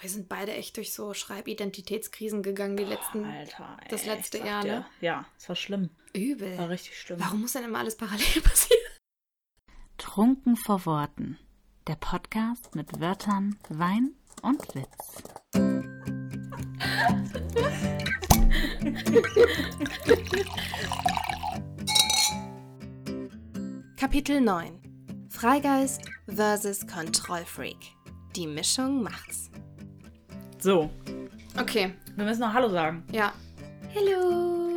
wir sind beide echt durch so Schreibidentitätskrisen gegangen, die letzten, Alter, ey, das letzte Jahr, dir. ne? Ja, es war schlimm. Übel. War richtig schlimm. Warum muss denn immer alles parallel passieren? Trunken vor Worten. Der Podcast mit Wörtern, Wein und Witz. Kapitel 9 Freigeist versus Kontrollfreak. Die Mischung macht's. So, Okay, wir müssen noch Hallo sagen. ja. Hello.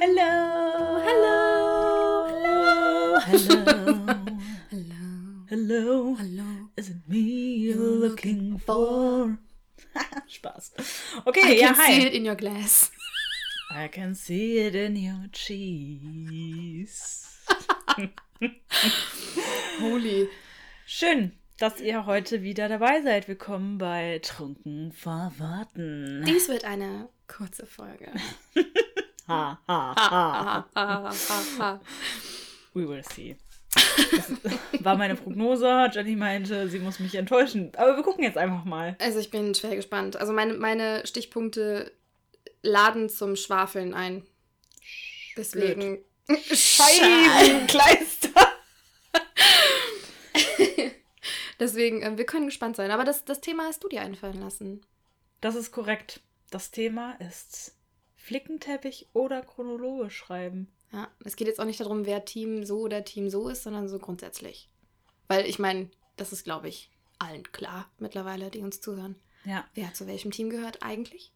Hello, Hello. hello, hello, Hello. hello. Hello. Is it me you're looking for? Spaß. Okay, I ja, can see hi. it in your glass. I can see it in your cheese. Holy. Schön, dass ihr heute wieder dabei seid. Willkommen bei Trunken vor Worten. Dies wird eine kurze Folge. Ha, ha, ha. We will see. Das war meine Prognose. Jenny meinte, sie muss mich enttäuschen. Aber wir gucken jetzt einfach mal. Also ich bin schwer gespannt. Also meine, meine Stichpunkte laden zum Schwafeln ein. Deswegen. Scheibenkleister. Deswegen, ähm, wir können gespannt sein. Aber das, das Thema hast du dir einfallen lassen. Das ist korrekt. Das Thema ist Flickenteppich oder chronologisch schreiben. Ja, es geht jetzt auch nicht darum, wer Team so oder Team so ist, sondern so grundsätzlich. Weil ich meine, das ist, glaube ich, allen klar mittlerweile, die uns zuhören. Ja, Wer zu welchem Team gehört eigentlich?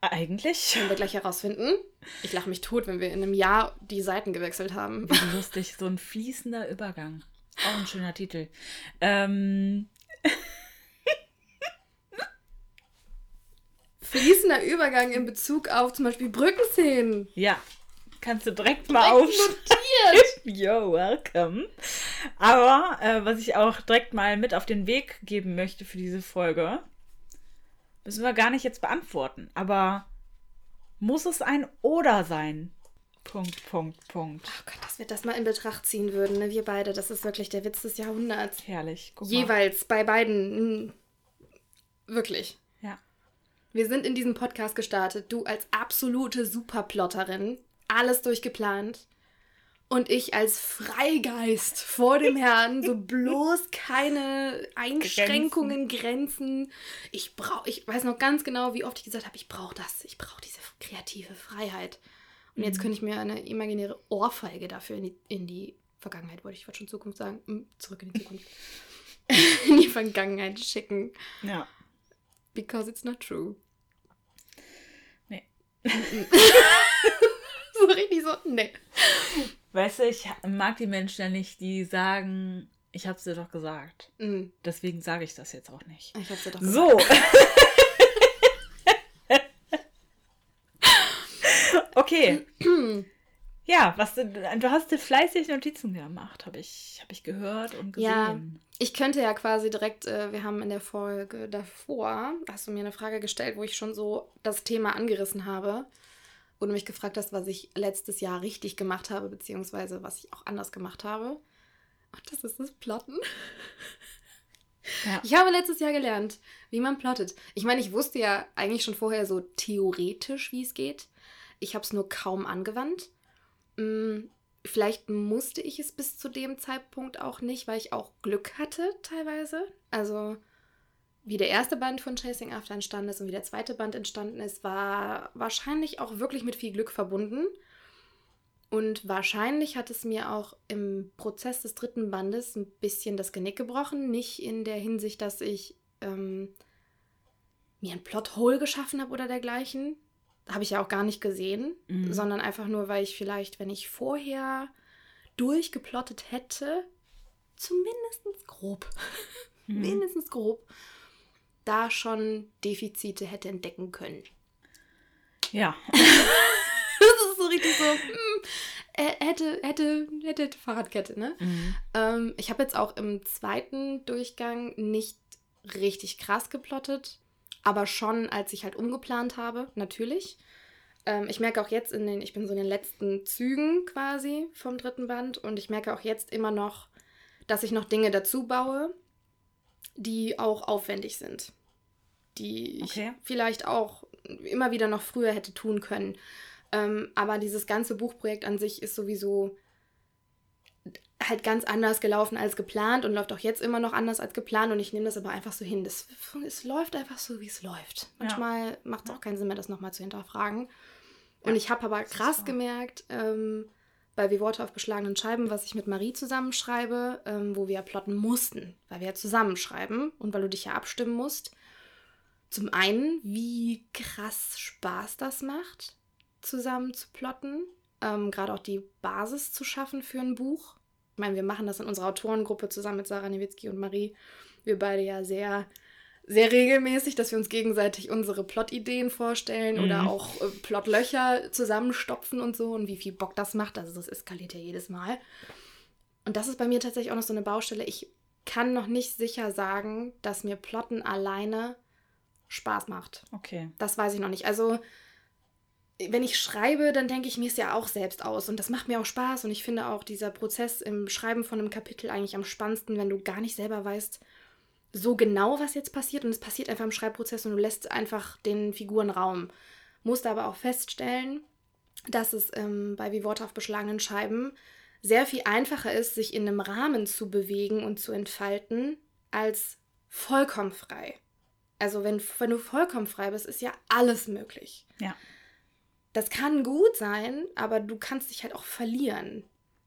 eigentlich. Können wir gleich herausfinden. Ich lache mich tot, wenn wir in einem Jahr die Seiten gewechselt haben. Wie lustig, so ein fließender Übergang. Auch ein schöner Titel. Ähm, Fließender Übergang in Bezug auf zum Beispiel Brückenszenen. ja, kannst du direkt mal aufschreiben. Yo, welcome. Aber äh, was ich auch direkt mal mit auf den Weg geben möchte für diese Folge, müssen wir gar nicht jetzt beantworten. Aber muss es ein Oder sein? Punkt, Punkt, Punkt. Oh Gott, dass wir das mal in Betracht ziehen würden, ne? wir beide. Das ist wirklich der Witz des Jahrhunderts. Herrlich. Guck mal. Jeweils bei beiden. mm, Wirklich. Ja. Wir sind in diesem Podcast gestartet. Du als absolute Superplotterin. Alles durchgeplant. Und ich als Freigeist vor dem Herrn. So bloß keine Einschränkungen, Grenzen. Ich brauche, ich weiß noch ganz genau, wie oft ich gesagt habe, ich brauche das. Ich brauche diese kreative Freiheit. Und jetzt könnte ich mir eine imaginäre Ohrfeige dafür in die, in die Vergangenheit, wollte ich wollte schon Zukunft sagen. Hm, Zurück in die Zukunft. in die Vergangenheit schicken. Ja. Because it's not true. Nee. so richtig so, nee. Weißt du, ich mag die Menschen ja nicht, die sagen, ich hab's dir doch gesagt. Mm, Deswegen sage ich das jetzt auch nicht. Ich hab's ja doch So. okay. Ja, was du, du hast dir fleißig Notizen gemacht, habe ich, hab ich gehört und gesehen. Ja. Ich könnte ja quasi direkt, äh, wir haben in der Folge davor, hast du mir eine Frage gestellt, wo ich schon so das Thema angerissen habe. Wo du mich gefragt hast, was ich letztes Jahr richtig gemacht habe, beziehungsweise was ich auch anders gemacht habe. Und das ist das Plotten. Ja. Ich habe letztes Jahr gelernt, wie man plottet. Ich meine, ich wusste ja eigentlich schon vorher so theoretisch, wie es geht. Ich habe es nur kaum angewandt. Hm, Vielleicht musste ich es bis zu dem Zeitpunkt auch nicht, weil ich auch Glück hatte teilweise. Also wie der erste Band von Chasing After entstanden ist und wie der zweite Band entstanden ist, war wahrscheinlich auch wirklich mit viel Glück verbunden. Und wahrscheinlich hat es mir auch im Prozess des dritten Bandes ein bisschen das Genick gebrochen. Nicht in der Hinsicht, dass ich ähm, mir ein Plothole geschaffen habe oder dergleichen. Habe ich ja auch gar nicht gesehen, Mhm. sondern einfach nur, weil ich vielleicht, wenn ich vorher durchgeplottet hätte, zumindest grob, Mhm. mindestens grob, da schon Defizite hätte entdecken können. Ja. Das ist so richtig so, hm, äh, hätte, hätte, hätte, hätte Fahrradkette, ne? Mhm. Ähm, ich habe jetzt auch im zweiten Durchgang nicht richtig krass geplottet, aber schon, als ich halt umgeplant habe, natürlich. Ähm, ich merke auch jetzt in den, ich bin so in den letzten Zügen quasi vom dritten Band und ich merke auch jetzt immer noch, dass ich noch Dinge dazu baue, die auch aufwendig sind. die ich Okay. vielleicht auch immer wieder noch früher hätte tun können. Ähm, aber dieses ganze Buchprojekt an sich ist sowieso halt ganz anders gelaufen als geplant und läuft auch jetzt immer noch anders als geplant und ich nehme das aber einfach so hin. Das, es läuft einfach so, wie es läuft. Manchmal macht es auch keinen Sinn mehr, das nochmal zu hinterfragen. Und Ja, ich habe aber krass gemerkt, ähm, bei Wie Worte auf beschlagenen Scheiben, was ich mit Marie zusammenschreibe, ähm, wo wir ja plotten mussten, weil wir ja zusammenschreiben und weil du dich ja abstimmen musst. Zum einen, wie krass Spaß das macht, zusammen zu plotten. Ähm, Gerade auch die Basis zu schaffen für ein Buch. Ich meine, wir machen das in unserer Autorengruppe zusammen mit Sarah Niewitzki und Marie. Wir beide ja sehr, sehr regelmäßig, dass wir uns gegenseitig unsere Plotideen vorstellen oder Mhm. auch äh, Plotlöcher zusammenstopfen und so und wie viel Bock das macht. Also das eskaliert ja jedes Mal. Und das ist bei mir tatsächlich auch noch so eine Baustelle. Ich kann noch nicht sicher sagen, dass mir Plotten alleine Spaß macht. Okay. Das weiß ich noch nicht. Also, wenn ich schreibe, dann denke ich mir es ja auch selbst aus. Und das macht mir auch Spaß. Und ich finde auch dieser Prozess im Schreiben von einem Kapitel eigentlich am spannendsten, wenn du gar nicht selber weißt, so genau, was jetzt passiert. Und es passiert einfach im Schreibprozess und du lässt einfach den Figuren Raum. Musste aber auch feststellen, dass es ähm, bei Wie Worte auf beschlagenen Scheiben sehr viel einfacher ist, sich in einem Rahmen zu bewegen und zu entfalten, als vollkommen frei. Also wenn, wenn du vollkommen frei bist, ist ja alles möglich. Ja. Das kann gut sein, aber du kannst dich halt auch verlieren.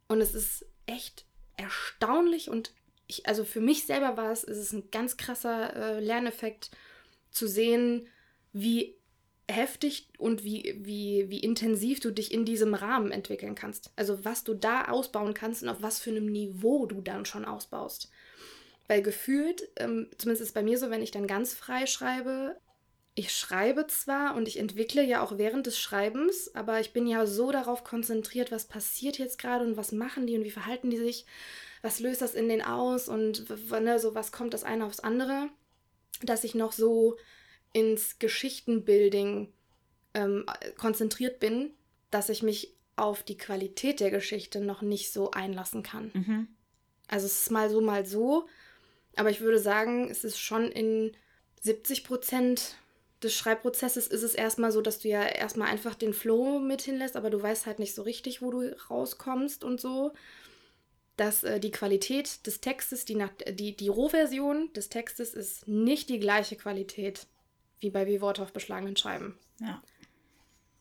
Und es ist echt erstaunlich und ich, also für mich selber war es, es ist ein ganz krasser äh, Lerneffekt zu sehen, wie heftig und wie, wie, wie intensiv du dich in diesem Rahmen entwickeln kannst. Also was du da ausbauen kannst und auf was für einem Niveau du dann schon ausbaust. Weil gefühlt, ähm, zumindest ist es bei mir so, wenn ich dann ganz frei schreibe, ich schreibe zwar und ich entwickle ja auch während des Schreibens, aber ich bin ja so darauf konzentriert, was passiert jetzt gerade und was machen die und wie verhalten die sich, was löst das in den aus und ne, so was kommt das eine aufs andere, dass ich noch so ins Geschichtenbuilding ähm, konzentriert bin, dass ich mich auf die Qualität der Geschichte noch nicht so einlassen kann. Mhm. Also es ist mal so, mal so. Aber ich würde sagen, es ist schon in 70 Prozent des Schreibprozesses ist es erstmal so, dass du ja erstmal einfach den Flow mit hinlässt, aber du weißt halt nicht so richtig, wo du rauskommst und so. Dass äh, die Qualität des Textes, die, nach, die, die Rohversion des Textes ist nicht die gleiche Qualität wie bei Wie Worte auf beschlagenen Schreiben Ja.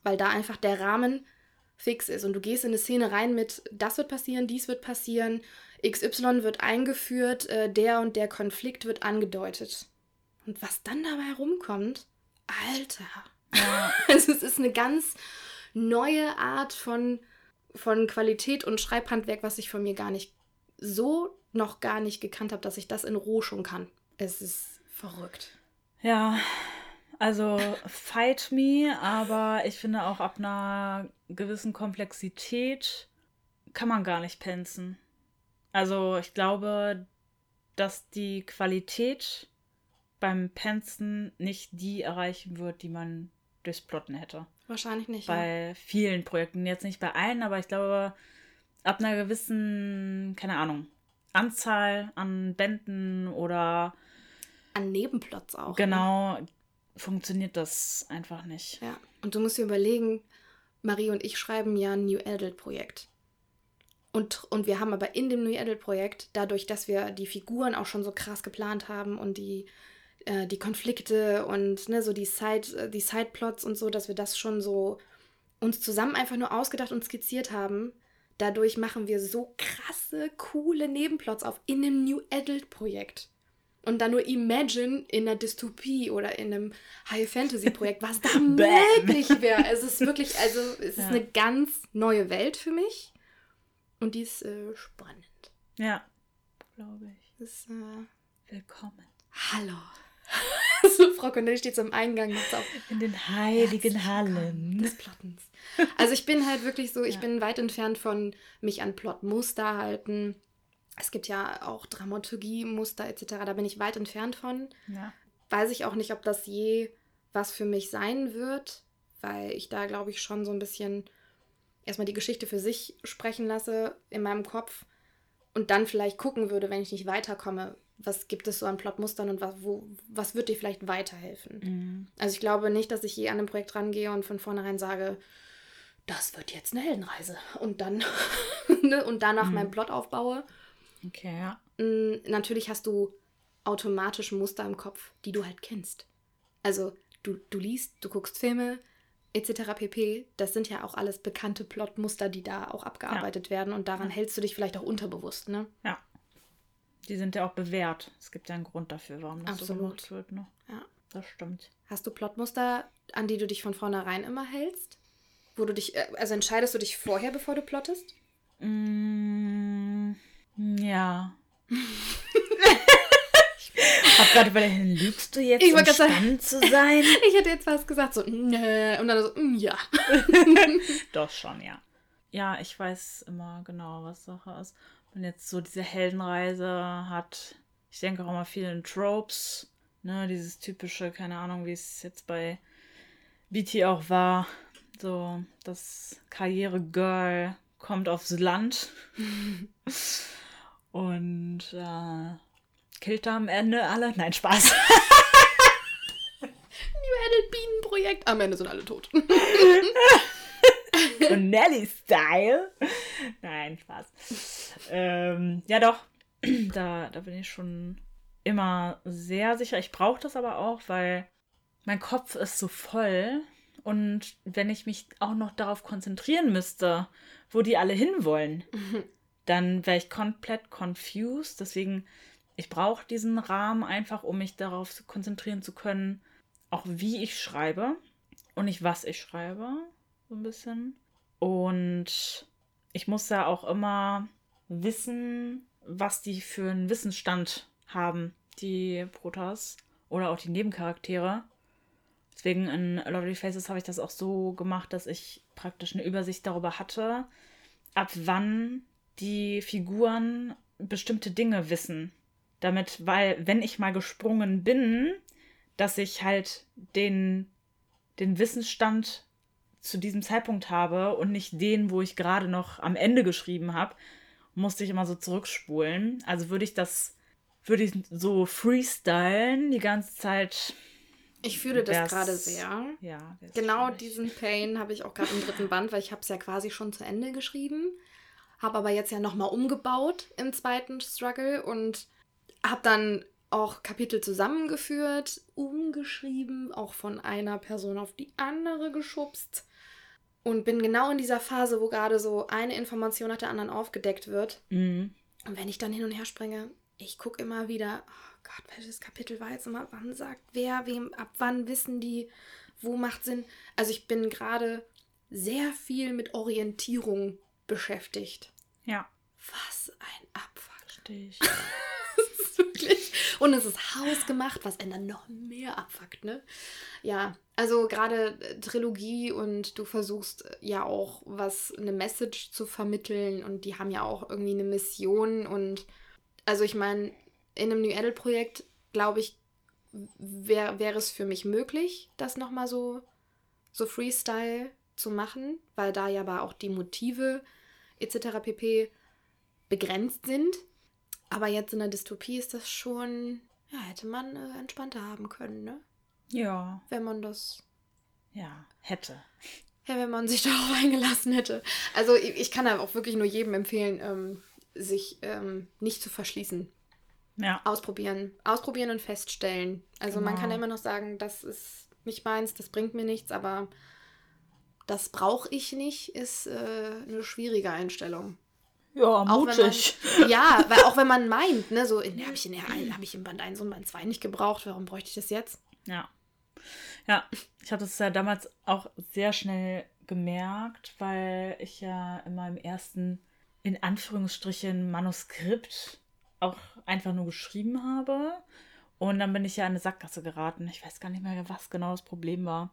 weil da einfach der Rahmen fix ist und du gehst in eine Szene rein mit, das wird passieren, dies wird passieren, XY wird eingeführt, äh, der und der Konflikt wird angedeutet. Und was dann dabei herumkommt, Alter. Ja. Also es ist eine ganz neue Art von, von Qualität und Schreibhandwerk, was ich von mir gar nicht so noch gar nicht gekannt habe, dass ich das in Roh schon kann. Es ist verrückt. Ja, also fight me, aber ich finde auch ab einer gewissen Komplexität kann man gar nicht penzen. Also ich glaube, dass die Qualität beim Penzen nicht die erreichen wird, die man durchs Plotten hätte. Wahrscheinlich nicht. ja. Bei vielen Projekten, jetzt nicht bei allen, aber ich glaube, ab einer gewissen, keine Ahnung, Anzahl an Bänden oder An Nebenplots auch. ne? Genau, funktioniert das einfach nicht. Ja, und du musst dir überlegen, Marie und ich schreiben ja ein New Adult Projekt. Und, und wir haben aber in dem New Adult Projekt, dadurch, dass wir die Figuren auch schon so krass geplant haben und die, äh, die Konflikte und ne, so die, Side, äh, die Sideplots und so, dass wir das schon so uns zusammen einfach nur ausgedacht und skizziert haben. Dadurch machen wir so krasse, coole Nebenplots auf in einem New Adult Projekt. Und dann nur imagine in einer Dystopie oder in einem High-Fantasy-Projekt, was da möglich wäre. Es ist wirklich, also es ist Ja. eine ganz neue Welt für mich. Und die ist äh, spannend. Ja, glaube ich. Das ist, äh, Willkommen. hallo. so, Frau Connelly steht so am Eingang auf In den heiligen Hallen. des Plottens. Also ich bin halt wirklich so, ich Ja. bin weit entfernt von mich an Plotmuster halten. Es gibt ja auch Dramaturgie-Muster etc. Da bin ich weit entfernt von. Ja. Weiß ich auch nicht, ob das je was für mich sein wird, weil ich da, glaube ich, schon so ein bisschen erstmal die Geschichte für sich sprechen lasse in meinem Kopf und dann vielleicht gucken würde, wenn ich nicht weiterkomme, was gibt es so an Plotmustern und was, wo, was wird dir vielleicht weiterhelfen. Mhm. Also ich glaube nicht, dass ich je an ein Projekt rangehe und von vornherein sage, das wird jetzt eine Heldenreise und dann ne, und danach Mhm. meinen Plot aufbaue. Okay, ja. Mm, Natürlich hast du automatisch Muster im Kopf, die du halt kennst. Also du, du liest, du guckst Filme etc. pp. Das sind ja auch alles bekannte Plotmuster, die da auch abgearbeitet werden und daran hältst du dich vielleicht auch unterbewusst, ne? Ja. Die sind ja auch bewährt. Es gibt ja einen Grund dafür, warum das so Absolut. gemacht wird. Ne? Ja. Das stimmt. Hast du Plotmuster, an die du dich von vornherein immer hältst? Wo du dich, äh, also entscheidest du dich vorher, bevor du plottest? Mm, ja. ich hab gerade überlegt, lügst du jetzt, Ich um sagen- zu sein? Ich hätte jetzt fast gesagt, so, nö, und dann so, mm, ja. Doch schon, ja. Ja, ich weiß immer genau, was Sache ist. Wenn jetzt so diese Heldenreise hat, ich denke auch immer viel in Tropes, ne, dieses typische, keine Ahnung, wie es jetzt bei BT auch war, so das Karriere-Girl kommt aufs Land und äh, killt da am Ende alle. Nein, Spaß. New Bienenprojekt. Am Ende sind alle tot. Und Nelly-Style. Nein, Spaß. Ähm, ja, doch. Da, da bin ich schon immer sehr sicher. Ich brauche das aber auch, weil mein Kopf ist so voll. Und wenn ich mich auch noch darauf konzentrieren müsste, wo die alle hinwollen, dann wäre ich komplett confused. Deswegen, ich brauche diesen Rahmen einfach, um mich darauf zu konzentrieren zu können, auch wie ich schreibe und nicht was ich schreibe, so ein bisschen. Und ich muss ja auch immer wissen, was die für einen Wissensstand haben, die Protas oder auch die Nebencharaktere. Deswegen in Lovely Faces habe ich das auch so gemacht, dass ich praktisch eine Übersicht darüber hatte, ab wann die Figuren bestimmte Dinge wissen. Damit, weil, wenn ich mal gesprungen bin, dass ich halt den, den Wissensstand zu diesem Zeitpunkt habe und nicht den, wo ich gerade noch am Ende geschrieben habe, musste ich immer so zurückspulen. Also würde ich das, würde ich so freestylen die ganze Zeit. Ich fühle das gerade sehr. Ja. Genau schwierig. diesen Pain habe ich auch gerade im dritten Band, weil ich habe es ja quasi schon zu Ende geschrieben, habe aber jetzt ja nochmal umgebaut im zweiten Struggle und habe dann auch Kapitel zusammengeführt, umgeschrieben, auch von einer Person auf die andere geschubst und bin genau in dieser Phase, wo gerade so eine Information nach der anderen aufgedeckt wird. Mhm. Und wenn ich dann hin und her springe, ich gucke immer wieder, oh Gott, welches Kapitel war jetzt immer, wann sagt wer, wem, ab wann wissen die, wo macht Sinn. Also ich bin gerade sehr viel mit Orientierung beschäftigt. Ja, Was ein Abfuck. verstehe ich. Wirklich. Und es ist hausgemacht, was dann noch mehr abfuckt, ne? Ja, also gerade äh, Trilogie und du versuchst äh, ja auch was, eine Message zu vermitteln und die haben ja auch irgendwie eine Mission und also ich meine, in einem New Adult-Projekt, glaube ich, wäre wär es für mich möglich, das nochmal so, so Freestyle zu machen, weil da ja aber auch die Motive etc. pp. begrenzt sind. Aber jetzt in der Dystopie ist das schon, ja, hätte man äh, entspannter haben können, ne? Ja, Wenn man das, ja, hätte. ja, wenn man sich darauf eingelassen hätte. Also ich, ich kann da auch wirklich nur jedem empfehlen, ähm, sich ähm, nicht zu verschließen. Ja, Ausprobieren. Ausprobieren und feststellen. Also man Genau. kann ja immer noch sagen, das ist nicht meins, das bringt mir nichts, aber das brauche ich nicht, ist äh, eine schwierige Einstellung. Ja Auch wenn mutig. Man, ja, weil auch wenn man meint, ne, so, ne, habe ich, in der ein- hab ich im Band 1 und Band 2 nicht gebraucht, warum bräuchte ich das jetzt? Ja. Ja, ich habe das ja damals auch sehr schnell gemerkt, weil ich ja immer im ersten, in Anführungsstrichen, Manuskript auch einfach nur geschrieben habe. Und dann bin ich ja in eine Sackgasse geraten. Ich weiß gar nicht mehr, was genau das Problem war.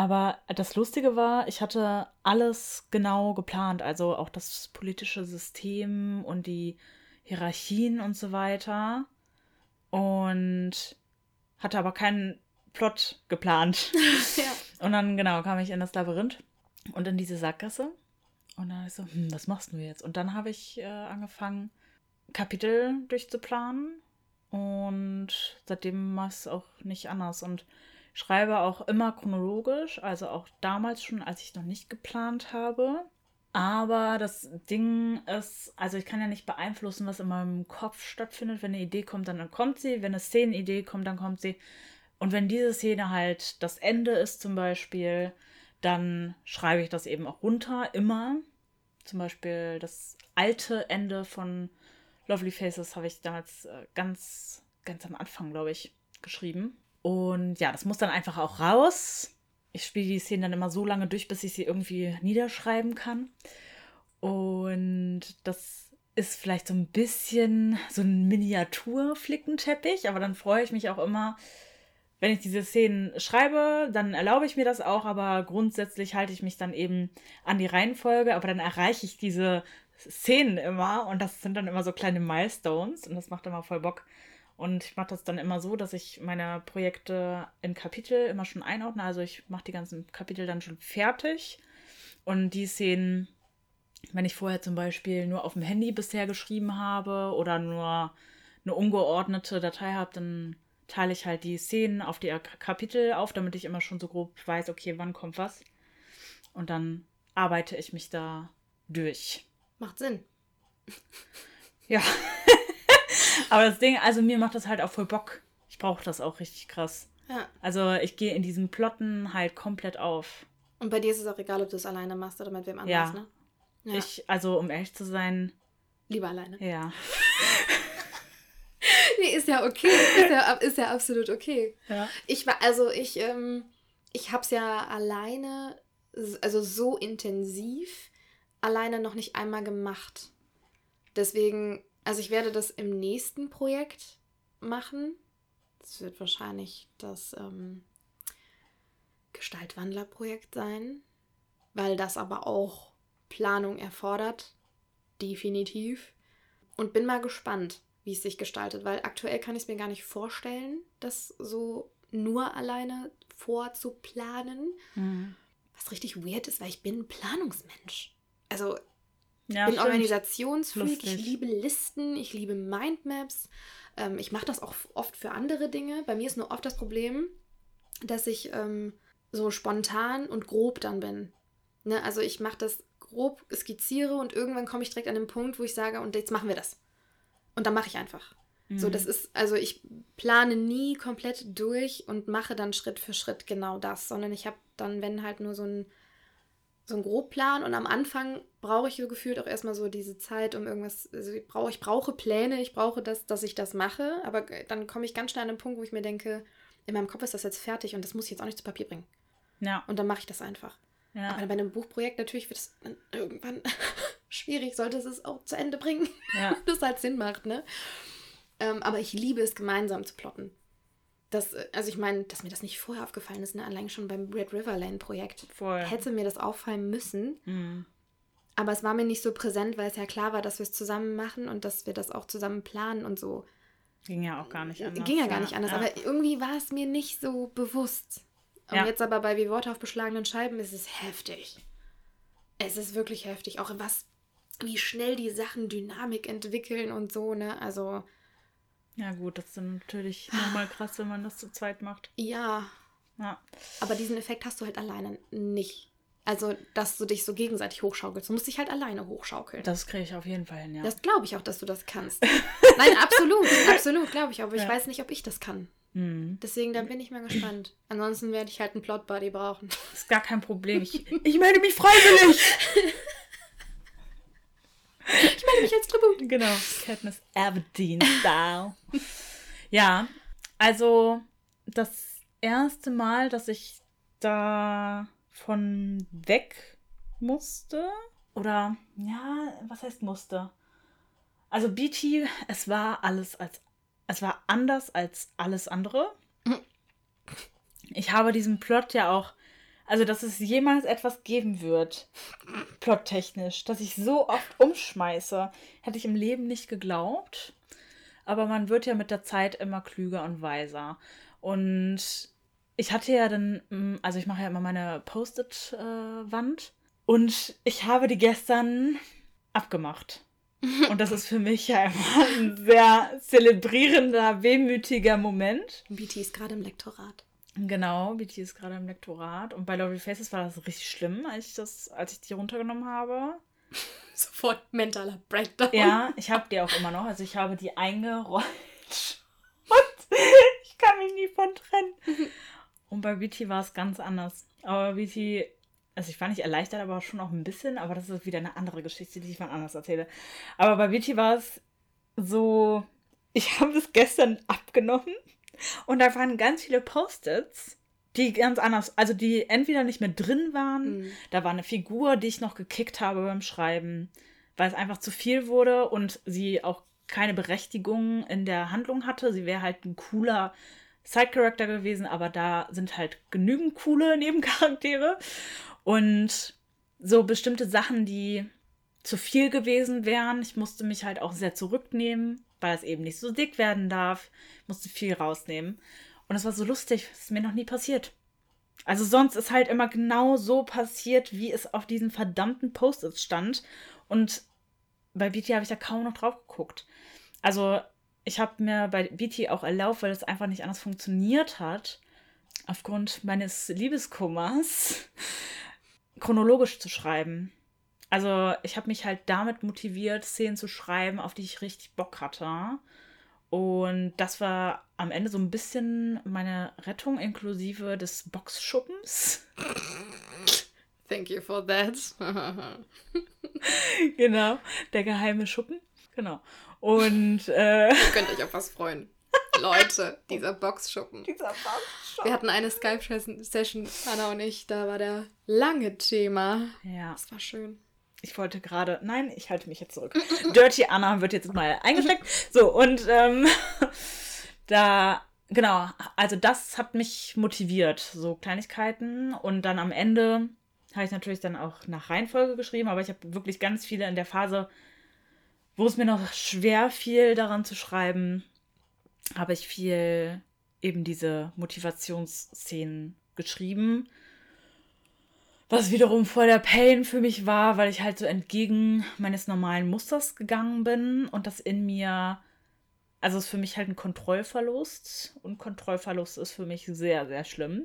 Aber das Lustige war, ich hatte alles genau geplant, also auch das politische System und die Hierarchien und so weiter. Und hatte aber keinen Plot geplant. Ja. Und dann, genau, kam ich in das Labyrinth und in diese Sackgasse. Und dann ich so, hm, was machst du jetzt? Und dann habe ich äh, angefangen, Kapitel durchzuplanen Und seitdem ich es auch nicht anders. Und schreibe auch immer chronologisch, also auch damals schon, als ich noch nicht geplant habe. Aber das Ding ist, also ich kann ja nicht beeinflussen, was in meinem Kopf stattfindet. Wenn eine Idee kommt, dann kommt sie. Wenn eine Szenenidee kommt, dann kommt sie. Und wenn diese Szene halt das Ende ist zum Beispiel, dann schreibe ich das eben auch runter, immer. Zum Beispiel das alte Ende von Lovely Faces habe ich damals äh, ganz, ganz am Anfang, glaube ich, geschrieben. Und ja, das muss dann einfach auch raus ich spiele die Szenen dann immer so lange durch, bis ich sie irgendwie niederschreiben kann. Und das ist vielleicht so ein bisschen so ein Miniatur-Flickenteppich, aber dann freue ich mich auch immer, wenn ich diese Szenen schreibe, dann erlaube ich mir das auch, aber grundsätzlich halte ich mich dann eben an die Reihenfolge, aber dann erreiche ich diese Szenen immer und das sind dann immer so kleine Milestones und das macht immer voll Bock. Und ich mache das dann immer so, dass ich meine Projekte in Kapitel immer schon einordne. Also ich mache die ganzen Kapitel dann schon fertig. Und die Szenen, wenn ich vorher zum Beispiel nur auf dem Handy bisher geschrieben habe oder nur eine ungeordnete Datei habe, dann teile ich halt die Szenen auf die Kapitel auf, damit ich immer schon so grob weiß, okay, wann kommt was. Und dann arbeite ich mich da durch. Macht Sinn. Ja. Aber das Ding, also mir macht das halt auch voll Bock. Ich brauche das auch richtig krass. Ja. Also ich gehe in diesen Plotten halt komplett auf. Und bei dir ist es auch egal, ob du es alleine machst oder mit wem anders, ja. ne? Ja. Ich, also um ehrlich zu sein. Lieber alleine. Ja. nee, ist ja okay. Ist ja, ist ja absolut okay. Ja. Ich war, also ich, ähm, ich hab's ja alleine, also so intensiv alleine noch nicht einmal gemacht. Deswegen also ich werde das im nächsten Projekt machen. Das wird wahrscheinlich das ähm, Gestaltwandler-Projekt sein, weil das aber auch Planung erfordert. Definitiv. Und bin mal gespannt, wie es sich gestaltet, weil aktuell kann ich es mir gar nicht vorstellen, das so nur alleine vorzuplanen. Mhm. Was richtig weird ist, weil ich bin ein Planungsmensch. Also ja, bin. Organisationsfreak, ich liebe Listen, ich liebe Mindmaps. Ähm, ich mache das auch oft für andere Dinge. Bei mir ist nur oft das Problem, dass ich ähm, so spontan und grob dann bin. Ne? Also ich mache das grob, skizziere und irgendwann komme ich direkt an den Punkt, wo ich sage, und jetzt machen wir das. Und dann mache ich einfach. So, Mhm. das ist, also ich plane nie komplett durch und mache dann Schritt für Schritt genau das, sondern ich habe dann, wenn halt nur so ein, so ein Grobplan und am Anfang brauche ich so gefühlt auch erstmal so diese Zeit, um irgendwas, also ich brauche, ich brauche Pläne, ich brauche das, dass ich das mache, aber dann komme ich ganz schnell an den Punkt, wo ich mir denke, in meinem Kopf ist das jetzt fertig und das muss ich jetzt auch nicht zu Papier bringen. Ja, Und dann mache ich das einfach. ja. Aber bei einem Buchprojekt natürlich wird es irgendwann schwierig, sollte es es auch zu Ende bringen ja. das halt Sinn macht, ne? Ähm, aber ich liebe es, gemeinsam zu plotten. Das, äh, also ich meine, dass mir das nicht vorher aufgefallen ist, ne? allein schon beim Red River Lane Projekt. Voll. Hätte mir das auffallen müssen, Mhm. aber es war mir nicht so präsent, weil es ja klar war, dass wir es zusammen machen und dass wir das auch zusammen planen und so. Ging ja auch gar nicht anders. Ging ja gar nicht anders, ja. aber irgendwie war es mir nicht so bewusst. Und Ja. jetzt aber bei Wie Worte auf beschlagenen Scheiben ist es heftig. Es ist wirklich heftig. Auch was, wie schnell die Sachen Dynamik entwickeln und so, ne? Also, Ja, gut, das ist natürlich nochmal krass, wenn man das zu zweit macht. ja, Ja. aber diesen Effekt hast du halt alleine nicht. Also, dass du dich so gegenseitig hochschaukelst. Du musst dich halt alleine hochschaukeln. Das kriege ich auf jeden Fall hin, ja. Das glaube ich auch, dass du das kannst. Nein, absolut, absolut, glaube ich. Aber ich Ja. weiß nicht, ob ich das kann. Mhm. Deswegen, da bin ich mal gespannt. Ansonsten werde ich halt einen Plot-Buddy brauchen. Ist gar kein Problem. Ich, ich melde mich freiwillig. Ich melde mich als Tribut. Genau. Katniss Everdeen Style. ja, also das erste Mal, dass ich da von weg musste. Oder, ja, was heißt musste? Also BT, es war alles als, es war anders als alles andere. Ich habe diesen Plot ja auch, also dass es jemals etwas geben wird, plottechnisch, dass ich so oft umschmeiße, hätte ich im Leben nicht geglaubt. Aber man wird ja mit der Zeit immer klüger und weiser. Und ich hatte ja dann, mm, also ich mache ja immer meine Post-it-Wand. und ich habe die gestern abgemacht. Und das ist für mich ja immer ein sehr zelebrierender, wehmütiger Moment. BT ist gerade im Lektorat. Genau, BT ist gerade im Lektorat. Und bei Lovely Faces war das richtig schlimm, als ich, das, als ich die runtergenommen habe. Sofort mentaler Breakdown. Ja, ich habe die auch immer noch. Also ich habe die eingerollt. Und ich kann mich nie von trennen. Und bei BT war es ganz anders. Aber BT also ich war nicht erleichtert, aber schon auch ein bisschen, aber das ist wieder eine andere Geschichte, die ich mal anders erzähle. Aber bei Vici war es so, ich habe es gestern abgenommen und da waren ganz viele Post-its, die ganz anders, also die entweder nicht mehr drin waren, mhm. da war eine Figur, die ich noch gekickt habe beim Schreiben, weil es einfach zu viel wurde und sie auch keine Berechtigung in der Handlung hatte. Sie wäre halt ein cooler Side-Character gewesen, aber da sind halt genügend coole Nebencharaktere. Und so bestimmte Sachen, die zu viel gewesen wären. Ich musste mich halt auch sehr zurücknehmen, weil es eben nicht so dick werden darf. Musste viel rausnehmen. Und es war so lustig, das ist mir noch nie passiert. Also sonst ist halt immer genau so passiert, wie es auf diesen verdammten Post-its stand. Und bei BT habe ich da kaum noch drauf geguckt. Also ich habe mir bei BT auch erlaubt, weil es einfach nicht anders funktioniert hat, aufgrund meines Liebeskummers, chronologisch zu schreiben. Also ich habe mich halt damit motiviert, Szenen zu schreiben, auf die ich richtig Bock hatte. Und das war am Ende so ein bisschen meine Rettung inklusive des Boxschuppens. Thank you for that. genau, der geheime Schuppen. Genau. Und äh, ihr könnt euch auf was freuen. Leute, dieser Boxschuppen. Dieser Boxschuppen. Wir hatten eine Skype-Session, Anna und ich, da war der lange Thema. Ja. Das war schön. Ich wollte gerade, nein, ich halte mich jetzt zurück. Dirty Anna wird jetzt mal eingesteckt. So, und ähm, da, genau, also das hat mich motiviert, so Kleinigkeiten. Und dann am Ende habe ich natürlich dann auch nach Reihenfolge geschrieben, aber ich habe wirklich ganz viele in der Phase, wo es mir noch schwer fiel, daran zu schreiben, habe ich viel eben diese Motivationsszenen geschrieben. Was wiederum voll der Pain für mich war, weil ich halt so entgegen meines normalen Musters gegangen bin und das in mir, also ist für mich halt ein Kontrollverlust und Kontrollverlust ist für mich sehr, sehr schlimm.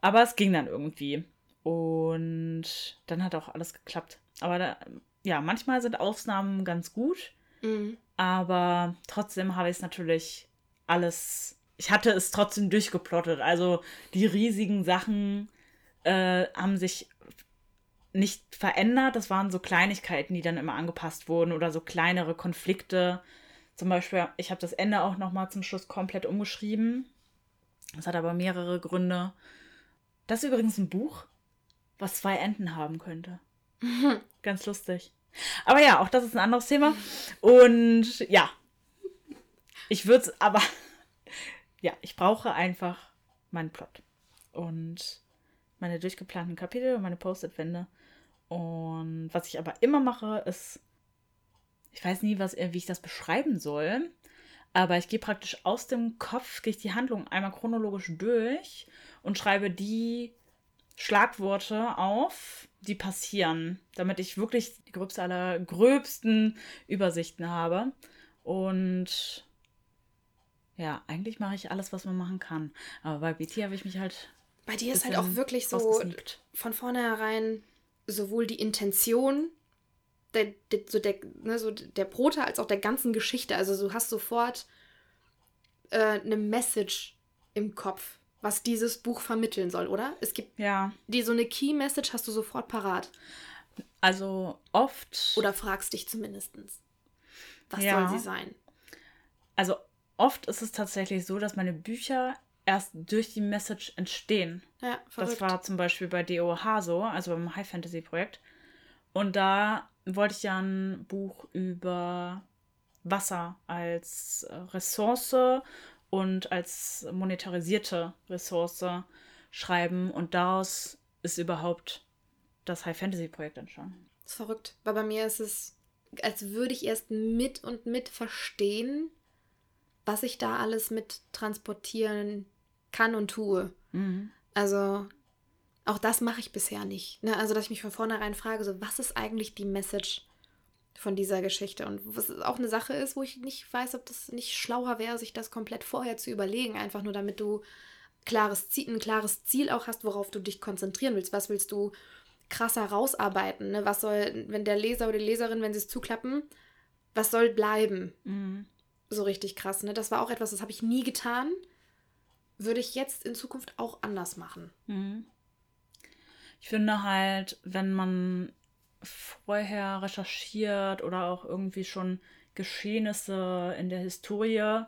Aber es ging dann irgendwie und dann hat auch alles geklappt. Aber da, ja, manchmal sind Ausnahmen ganz gut, mhm. aber trotzdem habe ich es natürlich alles, ich hatte es trotzdem durchgeplottet. Also die riesigen Sachen äh, haben sich nicht verändert. Das waren so Kleinigkeiten, die dann immer angepasst wurden oder so kleinere Konflikte. Zum Beispiel, ich habe das Ende auch noch mal zum Schluss komplett umgeschrieben. Das hat aber mehrere Gründe. Das ist übrigens ein Buch, was zwei Enden haben könnte. Ganz lustig. Aber ja, auch das ist ein anderes Thema. Und ja, ich würde es aber, ja, ich brauche einfach meinen Plot und meine durchgeplanten Kapitel und meine Post-it-Wände. Und was ich aber immer mache, ist, ich weiß nie, was, wie ich das beschreiben soll, aber ich gehe praktisch aus dem Kopf, gehe ich die Handlung einmal chronologisch durch und schreibe die Schlagworte auf, die passieren, damit ich wirklich die gröbste aller gröbsten Übersichten habe. Und ja, eigentlich mache ich alles, was man machen kann. Aber bei BT habe ich mich halt. Bei dir ist halt auch wirklich so von vornherein sowohl die Intention der, der, so der, ne, so der Brote als auch der ganzen Geschichte. Also du hast sofort äh, eine Message im Kopf, was dieses Buch vermitteln soll, oder? Es gibt ja. die so eine Key Message hast du sofort parat. Also oft. Oder fragst dich zumindest. Was ja. soll sie sein? Also oft ist es tatsächlich so, dass meine Bücher erst durch die Message entstehen. Ja, verrückt. Das war zum Beispiel bei DOH so, also beim High Fantasy Projekt. Und da wollte ich ja ein Buch über Wasser als Ressource und als monetarisierte Ressource schreiben. Und daraus ist überhaupt das High Fantasy Projekt entstanden. Das ist verrückt, weil bei mir ist es, als würde ich erst mit und mit verstehen, was ich da alles mit transportieren kann und tue. Mhm. Also auch das mache ich bisher nicht. Ne? Also dass ich mich von vornherein frage, so was ist eigentlich die Message von dieser Geschichte. Und was auch eine Sache ist, wo ich nicht weiß, ob das nicht schlauer wäre, sich das komplett vorher zu überlegen, einfach nur damit du klares Ziel, ein klares Ziel auch hast, worauf du dich konzentrieren willst. Was willst du krasser rausarbeiten? Ne? Was soll, wenn der Leser oder die Leserin, wenn sie es zuklappen, was soll bleiben? Mhm. So richtig krass. Ne? Das war auch etwas, das habe ich nie getan. Würde ich jetzt in Zukunft auch anders machen. Mhm. Ich finde halt, wenn man vorher recherchiert oder auch irgendwie schon Geschehnisse in der Historie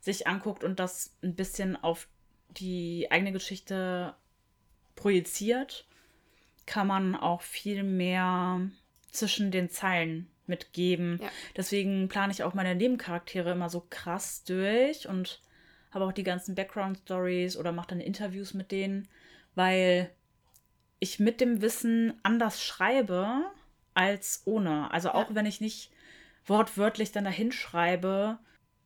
sich anguckt und das ein bisschen auf die eigene Geschichte projiziert, kann man auch viel mehr zwischen den Zeilen mitgeben. Ja. Deswegen plane ich auch meine Nebencharaktere immer so krass durch und habe auch die ganzen Background-Stories oder mache dann Interviews mit denen, weil ich mit dem Wissen anders schreibe als ohne. Also auch Ja. wenn ich nicht wortwörtlich dann dahin schreibe,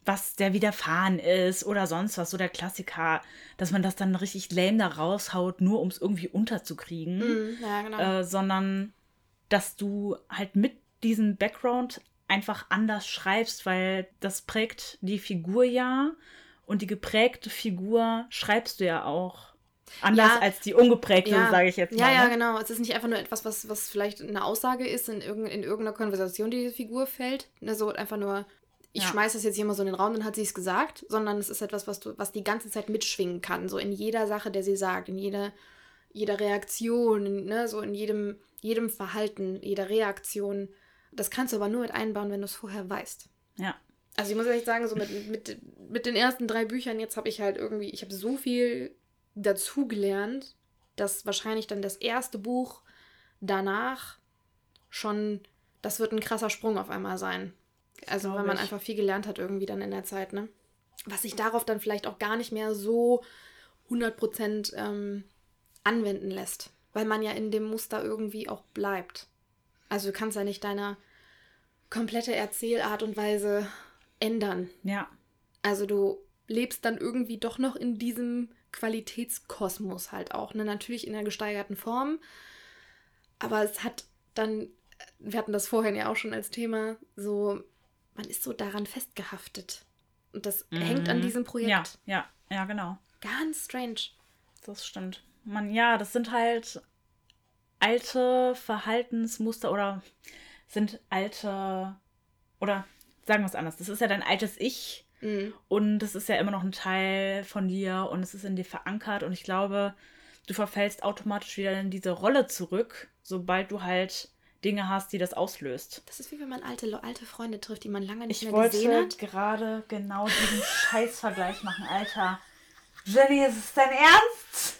was der widerfahren ist oder sonst was, so der Klassiker, dass man das dann richtig lame da raushaut, nur um es irgendwie unterzukriegen Mhm, ja, genau. äh, sondern dass du halt mit diesem Background einfach anders schreibst, weil das prägt die Figur ja und die geprägte Figur schreibst du ja auch anders Ja. als die ungeprägte, sage ich jetzt mal. Ja, ja, ne? genau. Es ist nicht einfach nur etwas, was, was vielleicht eine Aussage ist in, irgend, in irgendeiner Konversation, die die Figur fällt. Ne, so einfach nur, ich Ja. schmeiß das jetzt hier mal so in den Raum, dann hat sie es gesagt, sondern es ist etwas, was du, was die ganze Zeit mitschwingen kann. So in jeder Sache, der sie sagt, in jeder, jeder Reaktion, ne, so in jedem, jedem Verhalten, jeder Reaktion. Das kannst du aber nur mit einbauen, wenn du es vorher weißt. Ja. Also ich muss ehrlich sagen, so mit, mit, mit den ersten drei Büchern jetzt habe ich halt irgendwie, ich habe so viel dazugelernt, dass wahrscheinlich dann das erste Buch danach schon, das wird ein krasser Sprung auf einmal sein. Also weil man einfach viel gelernt hat irgendwie dann in der Zeit, ne? Was sich darauf dann vielleicht auch gar nicht mehr so 100% ähm, anwenden lässt. Weil man ja in dem Muster irgendwie auch bleibt. Also du kannst ja nicht deine komplette Erzählart und Weise ändern. Ja. Also du lebst dann irgendwie doch noch in diesem Qualitätskosmos halt auch. Ne? Natürlich in einer gesteigerten Form. Aber es hat dann, wir hatten das vorhin ja auch schon als Thema, so, man ist so daran festgehaftet. Und das hängt an Mhm. diesem Projekt. Ja, ja, ja, genau. Ganz strange. Das stimmt. Man, ja, das sind halt alte Verhaltensmuster oder sind alte oder sagen wir es anders. Das ist ja dein altes Ich Mhm. und das ist ja immer noch ein Teil von dir und es ist in dir verankert und ich glaube, du verfällst automatisch wieder in diese Rolle zurück, sobald du halt Dinge hast, die das auslöst. Das ist wie wenn man alte, alte Freunde trifft, die man lange nicht Ich mehr gesehen wollte hat. gerade genau diesen Scheißvergleich machen, Alter. Jenny, ist es dein Ernst?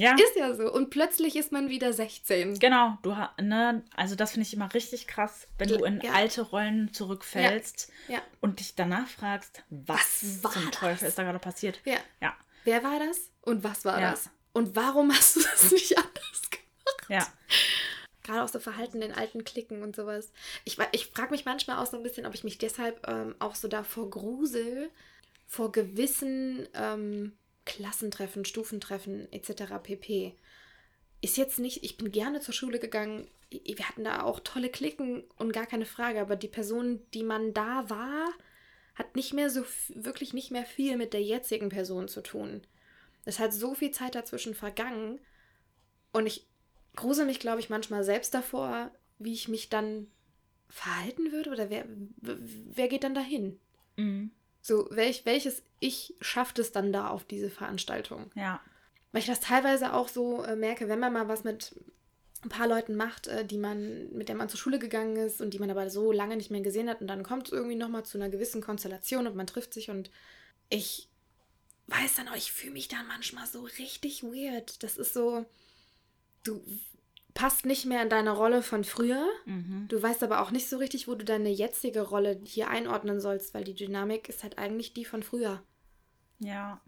Ja, Ist ja so. Und plötzlich ist man wieder 16. genau. Du, ne, also das finde ich immer richtig krass, wenn du in Ja. alte Rollen zurückfällst Ja. und dich danach fragst, was, Was war zum das? Teufel ist da gerade passiert. Ja. Ja, Wer war das? Und was war Ja. das? Und warum hast du das nicht anders gemacht? ja. Gerade auch so Verhalten in alten Klicken und sowas. Ich, ich frage mich manchmal auch so ein bisschen, ob ich mich deshalb ähm, auch so davor grusel, vor gewissen ähm, Klassentreffen, Stufentreffen etc. pp. Ist jetzt nicht, ich bin gerne zur Schule gegangen, wir hatten da auch tolle Klicken und gar keine Frage, aber die Person, die man da war, hat nicht mehr so wirklich nicht mehr viel mit der jetzigen Person zu tun. Es hat so viel Zeit dazwischen vergangen und ich grusel mich, glaube ich, manchmal selbst davor, wie ich mich dann verhalten würde oder wer, wer geht dann dahin? Mhm. So, welch, welches Ich schafft es dann da auf diese Veranstaltung? Ja. Weil ich das teilweise auch so äh, merke, wenn man mal was mit ein paar Leuten macht, äh, die man, mit der man zur Schule gegangen ist und die man aber so lange nicht mehr gesehen hat und dann kommt es irgendwie nochmal zu einer gewissen Konstellation und man trifft sich und ich weiß dann auch, ich fühle mich dann manchmal so richtig weird. Das ist so, du passt nicht mehr in deine Rolle von früher. Mhm. Du weißt aber auch nicht so richtig, wo du deine jetzige Rolle hier einordnen sollst, weil die Dynamik ist halt eigentlich die von früher. Ja.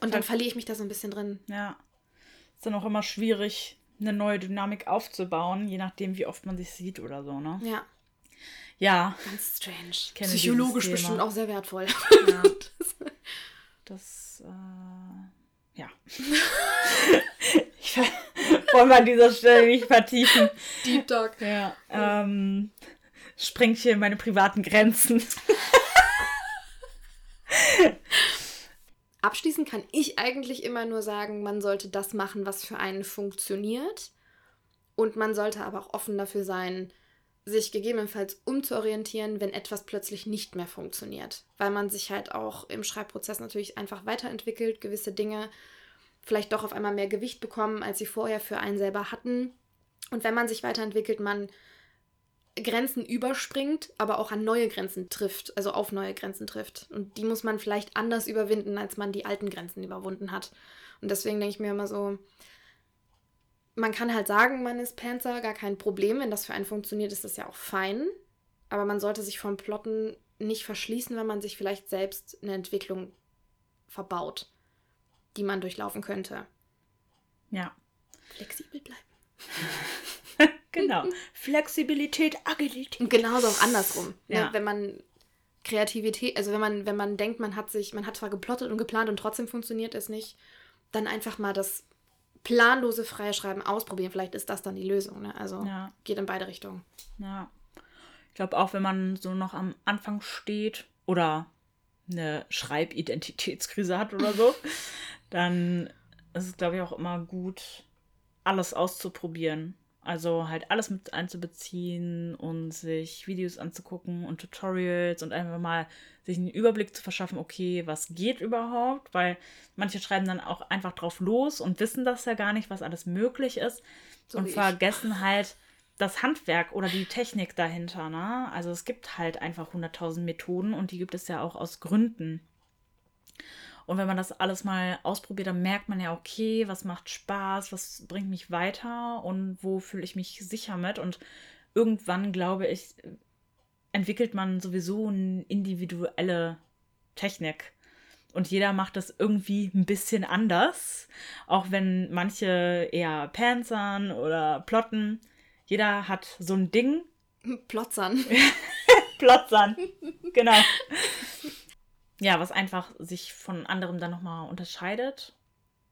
Und dann verliere ich mich da so ein bisschen drin. Ja. Ist dann auch immer schwierig, eine neue Dynamik aufzubauen, je nachdem, wie oft man sich sieht oder so, ne? Ja, Ja. ganz strange. Psychologisch bestimmt auch sehr wertvoll. Ja. Das, äh, ja. ich wollen wir an dieser Stelle nicht vertiefen. Deep Talk. Ja. Ähm, sprengt hier meine privaten Grenzen. Abschließend kann ich eigentlich immer nur sagen, man sollte das machen, was für einen funktioniert. Und man sollte aber auch offen dafür sein, sich gegebenenfalls umzuorientieren, wenn etwas plötzlich nicht mehr funktioniert. Weil man sich halt auch im Schreibprozess natürlich einfach weiterentwickelt, gewisse Dinge vielleicht doch auf einmal mehr Gewicht bekommen, als sie vorher für einen selber hatten. Und wenn man sich weiterentwickelt, man Grenzen überspringt, aber auch an neue Grenzen trifft, also auf neue Grenzen trifft. Und die muss man vielleicht anders überwinden, als man die alten Grenzen überwunden hat. Und deswegen denke ich mir immer so, man kann halt sagen, man ist Panzer, gar kein Problem. Wenn das für einen funktioniert, ist das ja auch fein. Aber man sollte sich vom Plotten nicht verschließen, wenn man sich vielleicht selbst eine Entwicklung verbaut, die man durchlaufen könnte. Ja. Flexibel bleiben. genau. Flexibilität, Agilität. Und genauso auch andersrum. Ja. Ne? Wenn man Kreativität, also wenn man, wenn man denkt, man hat sich, man hat zwar geplottet und geplant und trotzdem funktioniert es nicht, dann einfach mal das planlose Freischreiben ausprobieren. Vielleicht ist das dann die Lösung. Ne? Also Ja. geht in beide Richtungen. Ja. Ich glaube, auch wenn man so noch am Anfang steht oder eine Schreibidentitätskrise hat oder so, dann ist es, glaube ich, auch immer gut, alles auszuprobieren. Also halt alles mit einzubeziehen und sich Videos anzugucken und Tutorials und einfach mal sich einen Überblick zu verschaffen, okay, was geht überhaupt? Weil manche schreiben dann auch einfach drauf los und wissen das ja gar nicht, was alles möglich ist So und ich. vergessen halt das Handwerk oder die Technik dahinter. Ne? Also es gibt halt einfach 100.000 Methoden und die gibt es ja auch aus Gründen. Und wenn man das alles mal ausprobiert, dann merkt man ja, okay, was macht Spaß, was bringt mich weiter und wo fühle ich mich sicher mit. Und irgendwann, glaube ich, entwickelt man sowieso eine individuelle Technik. Und jeder macht das irgendwie ein bisschen anders. Auch wenn manche eher panzern oder plotten. Jeder hat so ein Ding. Plotzern. Plotzern. genau. Ja, was einfach sich von anderem dann nochmal unterscheidet.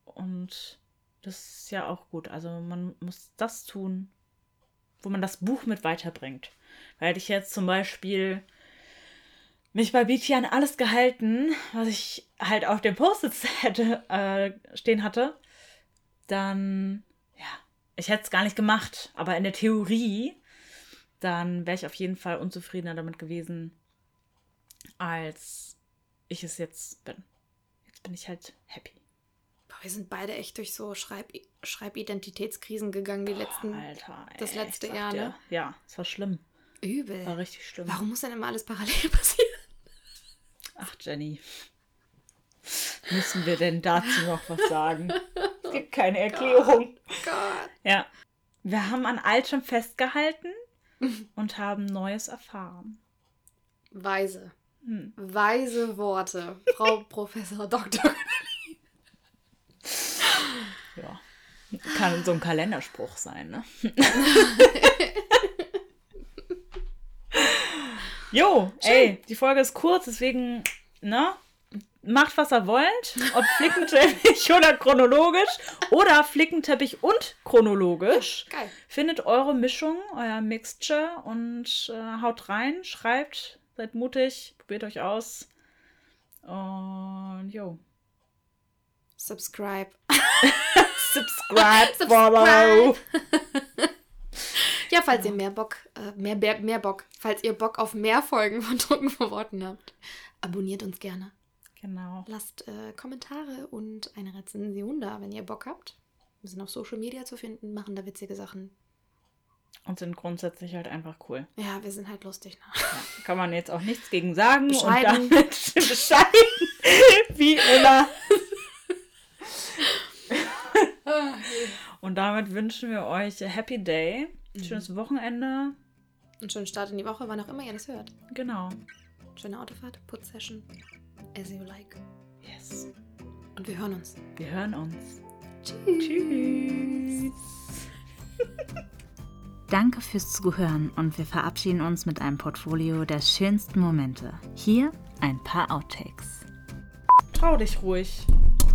Und das ist ja auch gut. Also man muss das tun, wo man das Buch mit weiterbringt. Weil ich jetzt zum Beispiel mich bei BT an alles gehalten, was ich halt auf dem Post-its hätte äh, stehen hatte, dann ja, ich hätte es gar nicht gemacht. Aber in der Theorie, dann wäre ich auf jeden Fall unzufriedener damit gewesen, als ich es jetzt bin. Jetzt bin ich halt happy. Boah, wir sind beide echt durch so Schreib Schreibidentitätskrisen gegangen, die letzten. Alter, ey, das letzte Jahr, ne? Ja, es war schlimm. Übel. War richtig schlimm. Warum muss denn immer alles parallel passieren? Ach, Jenny. Müssen wir denn dazu noch was sagen? Es gibt keine Erklärung. Gott. Ja. Wir haben an Altem festgehalten und haben Neues erfahren. Weise. Hm. Weise Worte. Frau Professor Doktor. Ja. Kann so ein Kalenderspruch sein, ne? jo, ey, die Folge ist kurz, deswegen, ne? Macht, was ihr wollt. Ob Flickenteppich oder chronologisch. Oder Flickenteppich und chronologisch. Geil. Findet eure Mischung, euer Mixture und äh, haut rein, schreibt, seid mutig, probiert euch aus. Und jo. Subscribe. Subscribe, follow. Ja, falls ihr mehr Bock, äh, mehr, mehr, mehr Bock, falls ihr Bock auf mehr Folgen von Drucken vor Worten habt, abonniert uns gerne. Genau. Lasst äh, Kommentare und eine Rezension da, wenn ihr Bock habt. Wir sind auf Social Media zu finden, machen da witzige Sachen. Und sind grundsätzlich halt einfach cool. Ja, wir sind halt lustig. Ne? Ja, kann man jetzt auch nichts gegen sagen. Bescheiden. Und damit bescheiden. Wie immer. Und damit wünschen wir euch a Happy Day. Schönes Wochenende. Und schönen Start in die Woche, wann auch immer ihr das hört. Genau. Schöne Autofahrt, Putzsession, as you like. Yes. Und wir hören uns. Wir hören uns. Tschüss. Danke fürs Zuhören und wir verabschieden uns mit einem Portfolio der schönsten Momente. Hier ein paar Outtakes. Trau dich ruhig.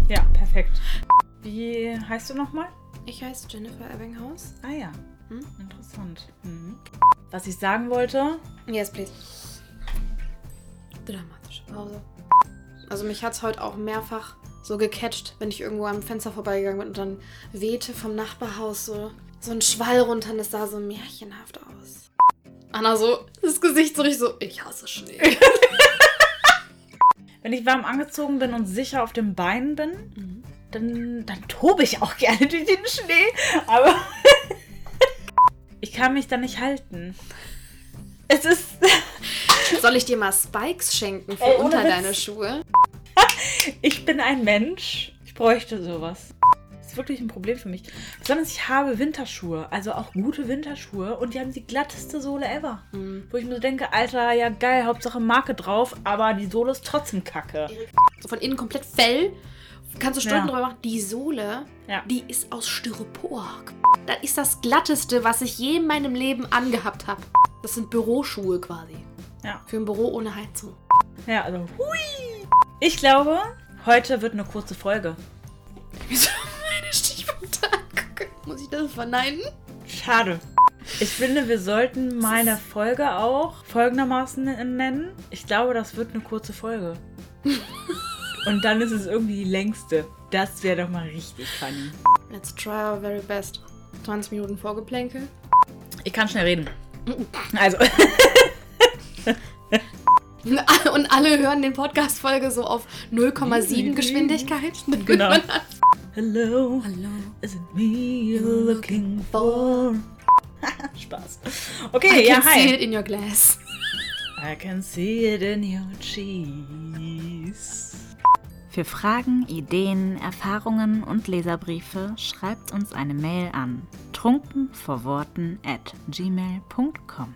Ja, perfekt. Wie heißt du nochmal? Ich heiße Jennifer Ebbinghaus. Ah ja, Hm? interessant. Mhm. Was ich sagen wollte, Yes, please. Dramatische Pause. Also mich hat es heute auch mehrfach so gecatcht, wenn ich irgendwo am Fenster vorbeigegangen bin und dann wehte vom Nachbarhaus so, so ein Schwall runter und es sah so märchenhaft aus. Anna so, das Gesicht so richtig so, ich hasse Schnee. wenn ich warm angezogen bin und sicher auf den Beinen bin, dann, dann tobe ich auch gerne durch den Schnee. Aber ich kann mich da nicht halten. Es ist. Soll ich dir mal Spikes schenken für Ey, unter Witz. deine Schuhe? Ich bin ein Mensch. Ich bräuchte sowas. Das ist wirklich ein Problem für mich. Besonders ich habe Winterschuhe, also auch gute Winterschuhe und die haben die glatteste Sohle ever. Mhm. Wo ich mir so denke, Alter, ja geil, Hauptsache Marke drauf, aber die Sohle ist trotzdem kacke. So von innen komplett Fell. Kannst du Stulpen Ja. drüber machen. Die Sohle, Ja. die ist aus Styropor. Das ist das glatteste, was ich je in meinem Leben angehabt habe. Das sind Büroschuhe quasi. Ja. Für ein Büro ohne Heizung. Ja, also hui. Ich glaube, heute wird eine kurze Folge. Muss ich das verneinen? Schade. Ich finde, wir sollten meine Folge auch folgendermaßen nennen. Ich glaube, das wird eine kurze Folge. Und dann ist es irgendwie die längste. Das wäre doch mal richtig funny. Let's try our very best. 20 Minuten Vorgeplänkel. Ich kann schnell reden. Also, Und alle hören den Podcast-Folge so auf 0,7 Geschwindigkeit. Genau. hello, Hallo. is it me you're looking for? Spaß. I Okay, ja, can see hi. it in your glass. I can see it in your cheese. Für Fragen, Ideen, Erfahrungen und Leserbriefe schreibt uns eine Mail an trunkenvorworten at gmail.com.